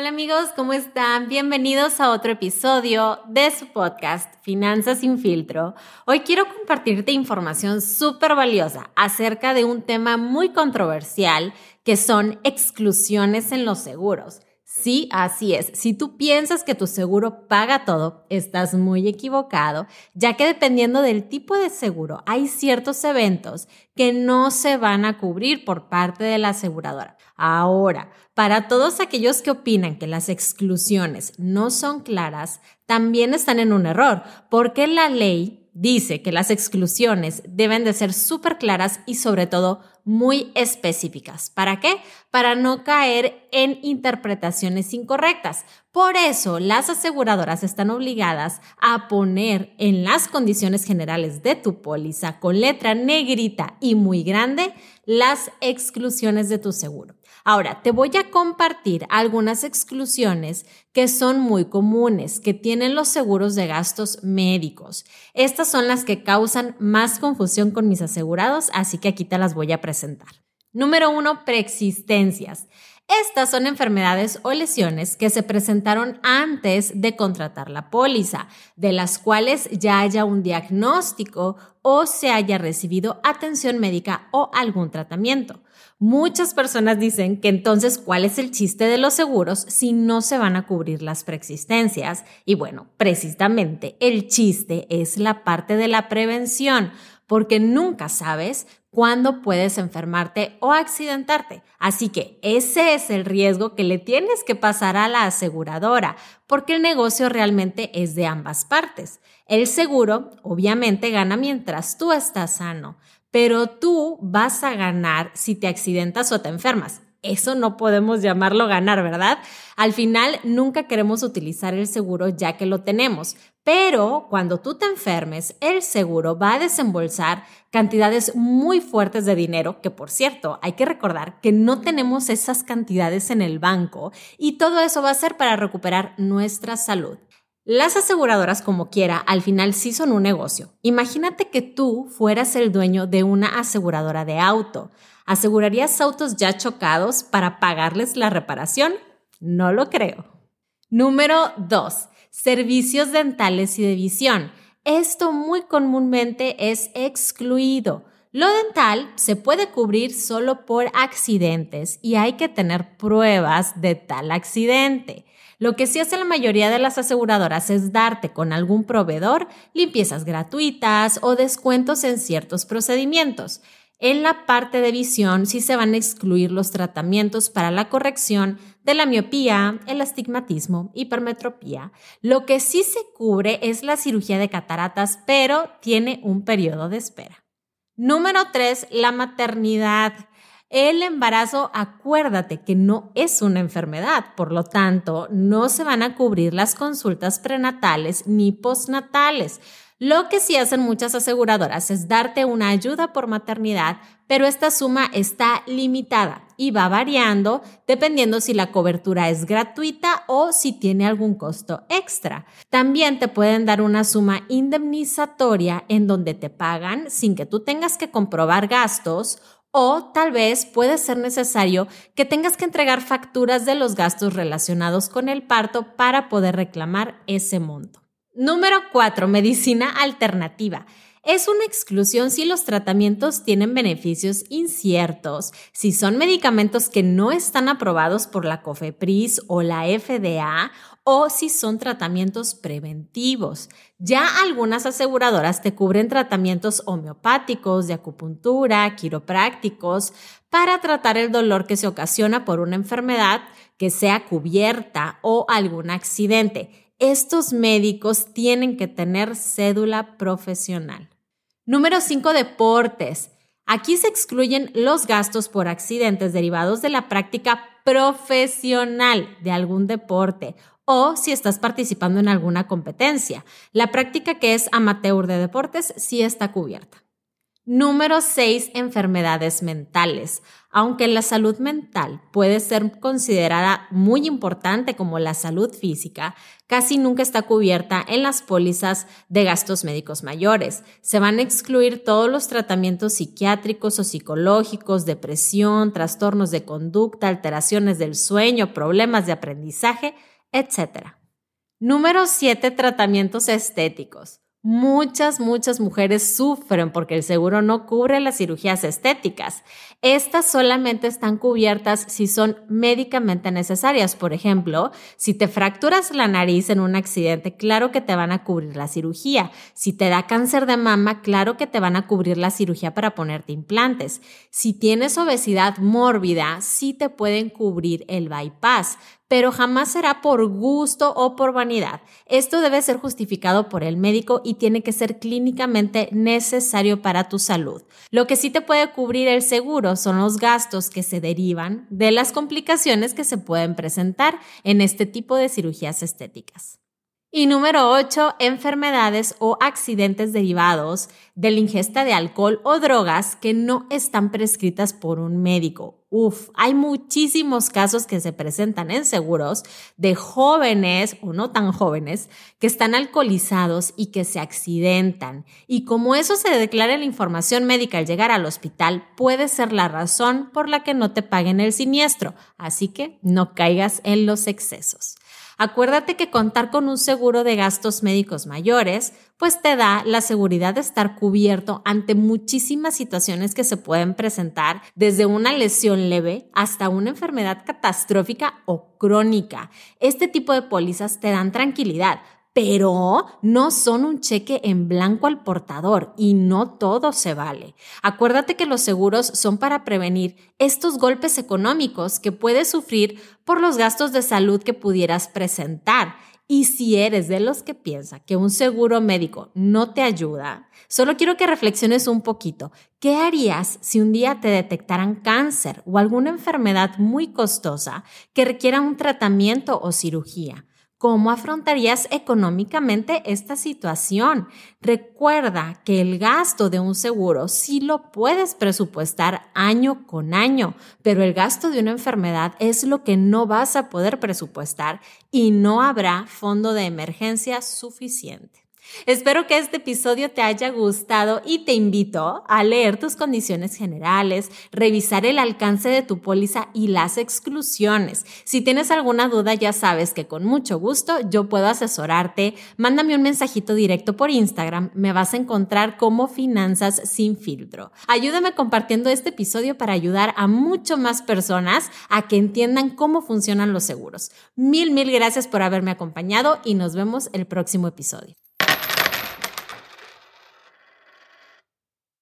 Hola amigos, ¿cómo están? Bienvenidos a otro episodio de su podcast Finanzas sin filtro. Hoy quiero compartirte información súper valiosa acerca de un tema muy controversial que son exclusiones en los seguros. Sí, así es. Si tú piensas que tu seguro paga todo, estás muy equivocado, ya que dependiendo del tipo de seguro, hay ciertos eventos que no se van a cubrir por parte de la aseguradora. Ahora, para todos aquellos que opinan que las exclusiones no son claras, también están en un error, porque la ley dice que las exclusiones deben de ser súper claras y sobre todo muy específicas. ¿Para qué? Para no caer en interpretaciones incorrectas. Por eso las aseguradoras están obligadas a poner en las condiciones generales de tu póliza con letra negrita y muy grande las exclusiones de tu seguro. Ahora, te voy a compartir algunas exclusiones que son muy comunes, que tienen los seguros de gastos médicos. Estas son las que causan más confusión con mis asegurados, así que aquí te las voy a presentar. Número uno, preexistencias. Estas son enfermedades o lesiones que se presentaron antes de contratar la póliza, de las cuales ya haya un diagnóstico o se haya recibido atención médica o algún tratamiento. Muchas personas dicen que entonces, ¿cuál es el chiste de los seguros si no se van a cubrir las preexistencias? Y bueno, precisamente el chiste es la parte de la prevención, porque nunca sabes cuándo puedes enfermarte o accidentarte. Así que ese es el riesgo que le tienes que pasar a la aseguradora, porque el negocio realmente es de ambas partes. El seguro obviamente gana mientras tú estás sano, pero tú vas a ganar si te accidentas o te enfermas. Eso no podemos llamarlo ganar, ¿verdad? Al final, nunca queremos utilizar el seguro ya que lo tenemos, pero cuando tú te enfermes, el seguro va a desembolsar cantidades muy fuertes de dinero, que por cierto, hay que recordar que no tenemos esas cantidades en el banco y todo eso va a ser para recuperar nuestra salud. Las aseguradoras, como quiera, al final sí son un negocio. Imagínate que tú fueras el dueño de una aseguradora de auto. ¿Asegurarías autos ya chocados para pagarles la reparación? No lo creo. Número 2. Servicios dentales y de visión. Esto muy comúnmente es excluido. Lo dental se puede cubrir solo por accidentes y hay que tener pruebas de tal accidente. Lo que sí hace la mayoría de las aseguradoras es darte con algún proveedor limpiezas gratuitas o descuentos en ciertos procedimientos. En la parte de visión sí se van a excluir los tratamientos para la corrección de la miopía, el astigmatismo, hipermetropía. Lo que sí se cubre es la cirugía de cataratas, pero tiene un periodo de espera. Número 3, la maternidad. El embarazo, acuérdate que no es una enfermedad, por lo tanto, no se van a cubrir las consultas prenatales ni postnatales. Lo que sí hacen muchas aseguradoras es darte una ayuda por maternidad, pero esta suma está limitada y va variando dependiendo si la cobertura es gratuita o si tiene algún costo extra. También te pueden dar una suma indemnizatoria en donde te pagan sin que tú tengas que comprobar gastos o tal vez puede ser necesario que tengas que entregar facturas de los gastos relacionados con el parto para poder reclamar ese monto. Número 4. Medicina alternativa. Es una exclusión si los tratamientos tienen beneficios inciertos, si son medicamentos que no están aprobados por la COFEPRIS o la FDA o si son tratamientos preventivos. Ya algunas aseguradoras te cubren tratamientos homeopáticos, de acupuntura, quiroprácticos, para tratar el dolor que se ocasiona por una enfermedad que sea cubierta o algún accidente estos médicos tienen que tener cédula profesional. Número 5. Deportes. Aquí se excluyen los gastos por accidentes derivados de la práctica profesional de algún deporte o si estás participando en alguna competencia. La práctica que es amateur de deportes sí está cubierta. Número 6. Enfermedades mentales. Aunque la salud mental puede ser considerada muy importante como la salud física, casi nunca está cubierta en las pólizas de gastos médicos mayores. Se van a excluir todos los tratamientos psiquiátricos o psicológicos, depresión, trastornos de conducta, alteraciones del sueño, problemas de aprendizaje, etc. Número 7. Tratamientos estéticos. Muchas, muchas mujeres sufren porque el seguro no cubre las cirugías estéticas. Estas solamente están cubiertas si son médicamente necesarias. Por ejemplo, si te fracturas la nariz en un accidente, claro que te van a cubrir la cirugía. Si te da cáncer de mama, claro que te van a cubrir la cirugía para ponerte implantes. Si tienes obesidad mórbida, sí te pueden cubrir el bypass pero jamás será por gusto o por vanidad. Esto debe ser justificado por el médico y tiene que ser clínicamente necesario para tu salud. Lo que sí te puede cubrir el seguro son los gastos que se derivan de las complicaciones que se pueden presentar en este tipo de cirugías estéticas. Y número 8, enfermedades o accidentes derivados de la ingesta de alcohol o drogas que no están prescritas por un médico. Uf, hay muchísimos casos que se presentan en seguros de jóvenes o no tan jóvenes que están alcoholizados y que se accidentan. Y como eso se declara en la información médica al llegar al hospital, puede ser la razón por la que no te paguen el siniestro. Así que no caigas en los excesos. Acuérdate que contar con un seguro de gastos médicos mayores, pues te da la seguridad de estar cubierto ante muchísimas situaciones que se pueden presentar, desde una lesión leve hasta una enfermedad catastrófica o crónica. Este tipo de pólizas te dan tranquilidad, pero no son un cheque en blanco al portador y no todo se vale. Acuérdate que los seguros son para prevenir estos golpes económicos que puedes sufrir por los gastos de salud que pudieras presentar. Y si eres de los que piensa que un seguro médico no te ayuda, solo quiero que reflexiones un poquito. ¿Qué harías si un día te detectaran cáncer o alguna enfermedad muy costosa que requiera un tratamiento o cirugía? ¿Cómo afrontarías económicamente esta situación? Recuerda que el gasto de un seguro sí lo puedes presupuestar año con año, pero el gasto de una enfermedad es lo que no vas a poder presupuestar y no habrá fondo de emergencia suficiente. Espero que este episodio te haya gustado y te invito a leer tus condiciones generales, revisar el alcance de tu póliza y las exclusiones. Si tienes alguna duda, ya sabes que con mucho gusto yo puedo asesorarte. Mándame un mensajito directo por Instagram, me vas a encontrar como Finanzas sin filtro. Ayúdame compartiendo este episodio para ayudar a mucho más personas a que entiendan cómo funcionan los seguros. Mil, mil gracias por haberme acompañado y nos vemos el próximo episodio.